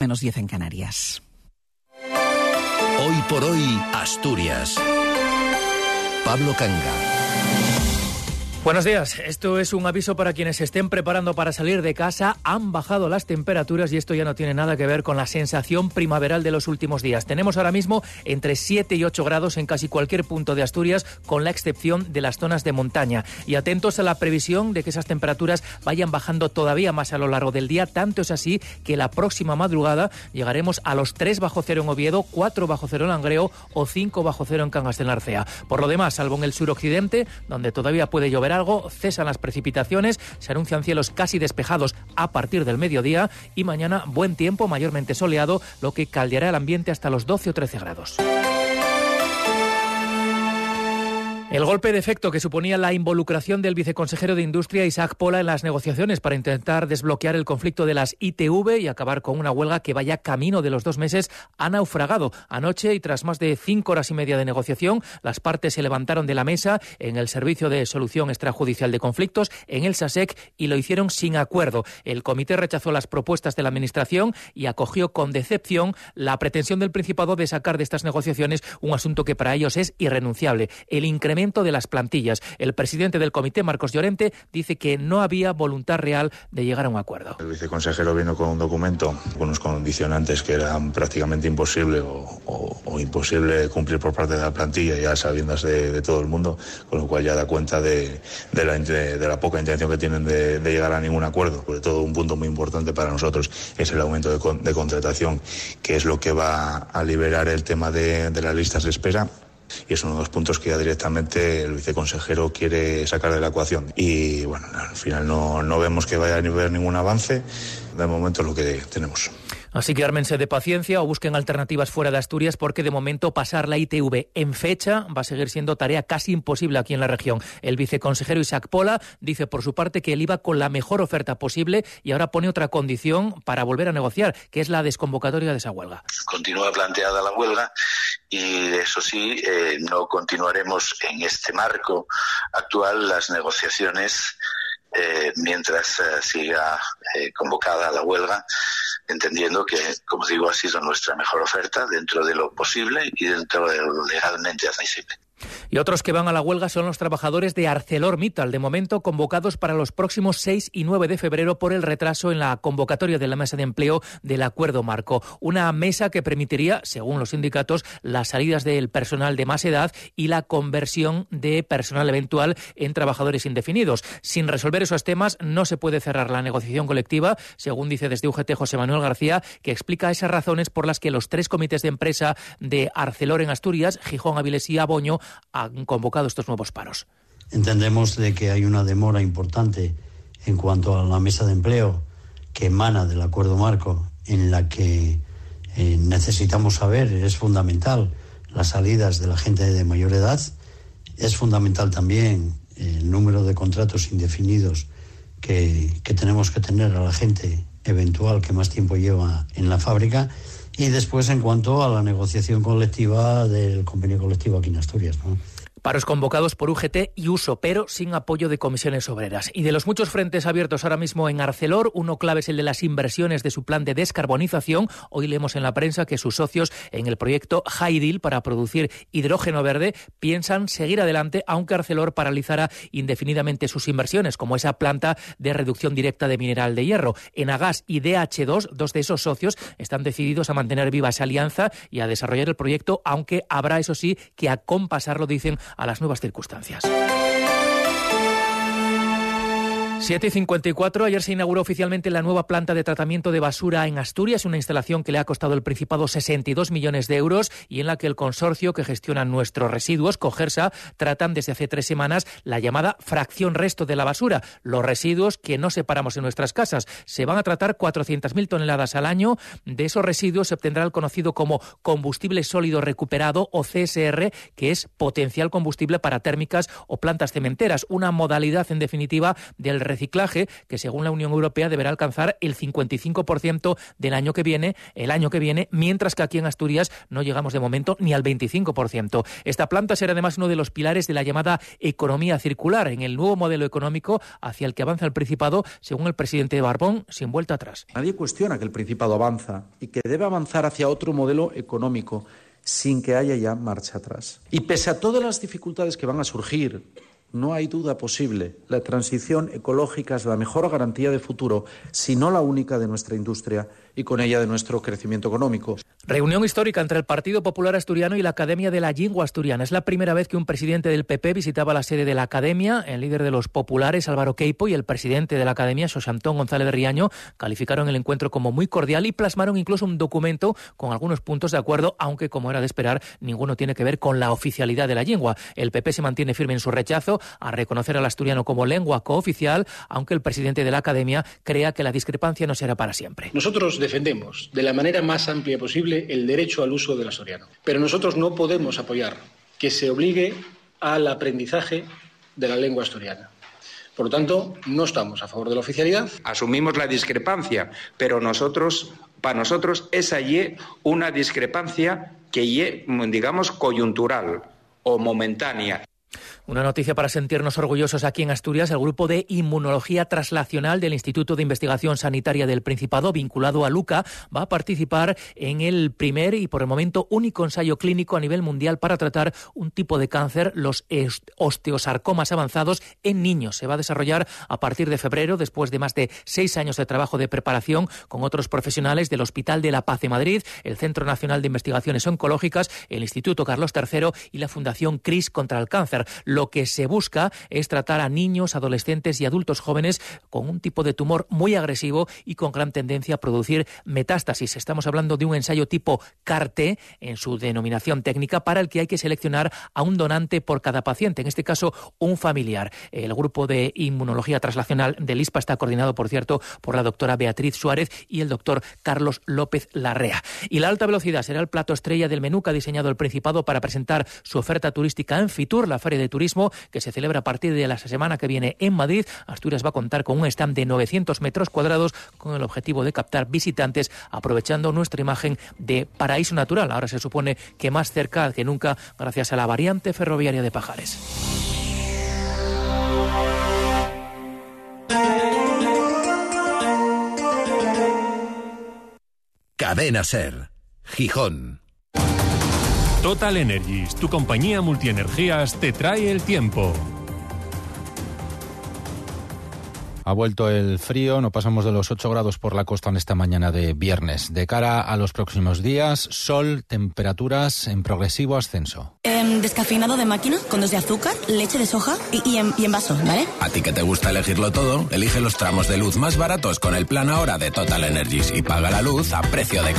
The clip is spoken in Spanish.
menos 10 en Canarias. Hoy por hoy, Asturias. Pablo Canga. Buenos días. Esto es un aviso para quienes se estén preparando para salir de casa. Han bajado las temperaturas y esto ya no tiene nada que ver con la sensación primaveral de los últimos días. Tenemos ahora mismo entre 7 y 8 grados en casi cualquier punto de Asturias, con la excepción de las zonas de montaña. Y atentos a la previsión de que esas temperaturas vayan bajando todavía más a lo largo del día. Tanto es así que la próxima madrugada llegaremos a los 3 bajo cero en Oviedo, 4 bajo cero en Langreo o 5 bajo cero en Cangas de Narcea. Por lo demás, salvo en el suroccidente, donde todavía puede llover algo, cesan las precipitaciones, se anuncian cielos casi despejados a partir del mediodía y mañana buen tiempo, mayormente soleado, lo que caldeará el ambiente hasta los 12 o 13 grados. El golpe de efecto que suponía la involucración del viceconsejero de Industria Isaac Pola en las negociaciones para intentar desbloquear el conflicto de las ITV y acabar con una huelga que vaya camino de los dos meses ha naufragado. Anoche y tras más de cinco horas y media de negociación, las partes se levantaron de la mesa en el Servicio de Solución Extrajudicial de Conflictos, en el SASEC, y lo hicieron sin acuerdo. El comité rechazó las propuestas de la Administración y acogió con decepción la pretensión del Principado de sacar de estas negociaciones un asunto que para ellos es irrenunciable, el incremento de las plantillas. El presidente del comité, Marcos Llorente, dice que no había voluntad real de llegar a un acuerdo. El viceconsejero vino con un documento con unos condicionantes que eran prácticamente imposible o, imposible cumplir por parte de la plantilla, ya sabiendas de, todo el mundo, con lo cual ya da cuenta de la, poca intención que tienen de, llegar a ningún acuerdo. Sobre todo un punto muy importante para nosotros es el aumento de, contratación, que es lo que va a liberar el tema de las listas de espera y es uno de los puntos que ya directamente el viceconsejero quiere sacar de la ecuación. Y bueno, al final no, no vemos que vaya a haber ningún avance, de momento es lo que tenemos. Así que ármense de paciencia o busquen alternativas fuera de Asturias porque de momento pasar la ITV en fecha va a seguir siendo tarea casi imposible aquí en la región. El viceconsejero Isaac Pola dice por su parte que él iba con la mejor oferta posible y ahora pone otra condición para volver a negociar, que es la desconvocatoria de esa huelga. Continúa planteada la huelga y eso sí, eh, no continuaremos en este marco actual las negociaciones eh, mientras eh, siga convocada la huelga entendiendo que, como digo, ha sido nuestra mejor oferta dentro de lo posible y dentro de lo legalmente admisible. Y otros que van a la huelga son los trabajadores de ArcelorMittal, de momento convocados para los próximos 6 y 9 de febrero por el retraso en la convocatoria de la mesa de empleo del acuerdo marco. Una mesa que permitiría, según los sindicatos, las salidas del personal de más edad y la conversión de personal eventual en trabajadores indefinidos. Sin resolver esos temas, no se puede cerrar la negociación colectiva, según dice desde UGT José Manuel García, que explica esas razones por las que los tres comités de empresa de Arcelor en Asturias, Gijón, Avilés y Aboño, han convocado estos nuevos paros. Entendemos de que hay una demora importante en cuanto a la mesa de empleo que emana del acuerdo marco, en la que eh, necesitamos saber, es fundamental, las salidas de la gente de mayor edad, es fundamental también el número de contratos indefinidos que, que tenemos que tener a la gente eventual que más tiempo lleva en la fábrica y después, en cuanto a la negociación colectiva del convenio colectivo aquí en Asturias. ¿no? Paros convocados por UGT y Uso, pero sin apoyo de comisiones obreras. Y de los muchos frentes abiertos ahora mismo en Arcelor, uno clave es el de las inversiones de su plan de descarbonización. Hoy leemos en la prensa que sus socios en el proyecto Haidil para producir hidrógeno verde piensan seguir adelante, aunque Arcelor paralizará indefinidamente sus inversiones, como esa planta de reducción directa de mineral de hierro. En Agas y DH2, dos de esos socios están decididos a mantener viva esa alianza y a desarrollar el proyecto, aunque habrá, eso sí, que acompasarlo, dicen, a las nuevas circunstancias. 7 y 54. Ayer se inauguró oficialmente la nueva planta de tratamiento de basura en Asturias, una instalación que le ha costado al Principado 62 millones de euros y en la que el consorcio que gestiona nuestros residuos, Cogersa, tratan desde hace tres semanas la llamada fracción resto de la basura, los residuos que no separamos en nuestras casas. Se van a tratar 400.000 toneladas al año. De esos residuos se obtendrá el conocido como combustible sólido recuperado o CSR, que es potencial combustible para térmicas o plantas cementeras, una modalidad en definitiva del reciclaje, que según la Unión Europea deberá alcanzar el 55% del año que viene, el año que viene, mientras que aquí en Asturias no llegamos de momento ni al 25%. Esta planta será además uno de los pilares de la llamada economía circular, en el nuevo modelo económico hacia el que avanza el Principado, según el presidente Barbón, sin vuelta atrás. Nadie cuestiona que el Principado avanza y que debe avanzar hacia otro modelo económico sin que haya ya marcha atrás. Y pese a todas las dificultades que van a surgir, no hay duda posible. La transición ecológica es la mejor garantía de futuro, si no la única de nuestra industria y con ella de nuestro crecimiento económico. Reunión histórica entre el Partido Popular Asturiano y la Academia de la Lengua Asturiana. Es la primera vez que un presidente del PP visitaba la sede de la Academia. El líder de los populares, Álvaro Queipo, y el presidente de la Academia, Antón González de Riaño, calificaron el encuentro como muy cordial y plasmaron incluso un documento con algunos puntos de acuerdo, aunque, como era de esperar, ninguno tiene que ver con la oficialidad de la lengua. El PP se mantiene firme en su rechazo a reconocer al asturiano como lengua cooficial, aunque el presidente de la Academia crea que la discrepancia no será para siempre. Nosotros defendemos de la manera más amplia posible el derecho al uso del asturiano, pero nosotros no podemos apoyar que se obligue al aprendizaje de la lengua asturiana. Por lo tanto, no estamos a favor de la oficialidad. Asumimos la discrepancia, pero nosotros, para nosotros, es allí una discrepancia que, digamos, coyuntural o momentánea. Una noticia para sentirnos orgullosos aquí en Asturias. El grupo de inmunología traslacional del Instituto de Investigación Sanitaria del Principado, vinculado a Luca, va a participar en el primer y por el momento único ensayo clínico a nivel mundial para tratar un tipo de cáncer, los osteosarcomas avanzados en niños. Se va a desarrollar a partir de febrero, después de más de seis años de trabajo de preparación con otros profesionales del Hospital de la Paz de Madrid, el Centro Nacional de Investigaciones Oncológicas, el Instituto Carlos III y la Fundación CRIS contra el Cáncer lo que se busca es tratar a niños, adolescentes y adultos jóvenes con un tipo de tumor muy agresivo y con gran tendencia a producir metástasis. Estamos hablando de un ensayo tipo CARTE en su denominación técnica para el que hay que seleccionar a un donante por cada paciente, en este caso un familiar. El grupo de inmunología translacional del ISPA está coordinado, por cierto, por la doctora Beatriz Suárez y el doctor Carlos López Larrea. Y la alta velocidad será el plato estrella del menú que ha diseñado el Principado para presentar su oferta turística en Fitur, la de turismo que se celebra a partir de la semana que viene en Madrid. Asturias va a contar con un stand de 900 metros cuadrados con el objetivo de captar visitantes aprovechando nuestra imagen de paraíso natural. Ahora se supone que más cerca que nunca gracias a la variante ferroviaria de Pajares. Cadena Ser, Gijón. Total Energies, tu compañía multienergías, te trae el tiempo. Ha vuelto el frío, no pasamos de los 8 grados por la costa en esta mañana de viernes. De cara a los próximos días, sol, temperaturas en progresivo ascenso. Em, descafeinado de máquina, con dos de azúcar, leche de soja y, en, y en vaso, ¿vale? A ti que te gusta elegirlo todo, elige los tramos de luz más baratos con el plan ahora de Total Energies y paga la luz a precio de coste.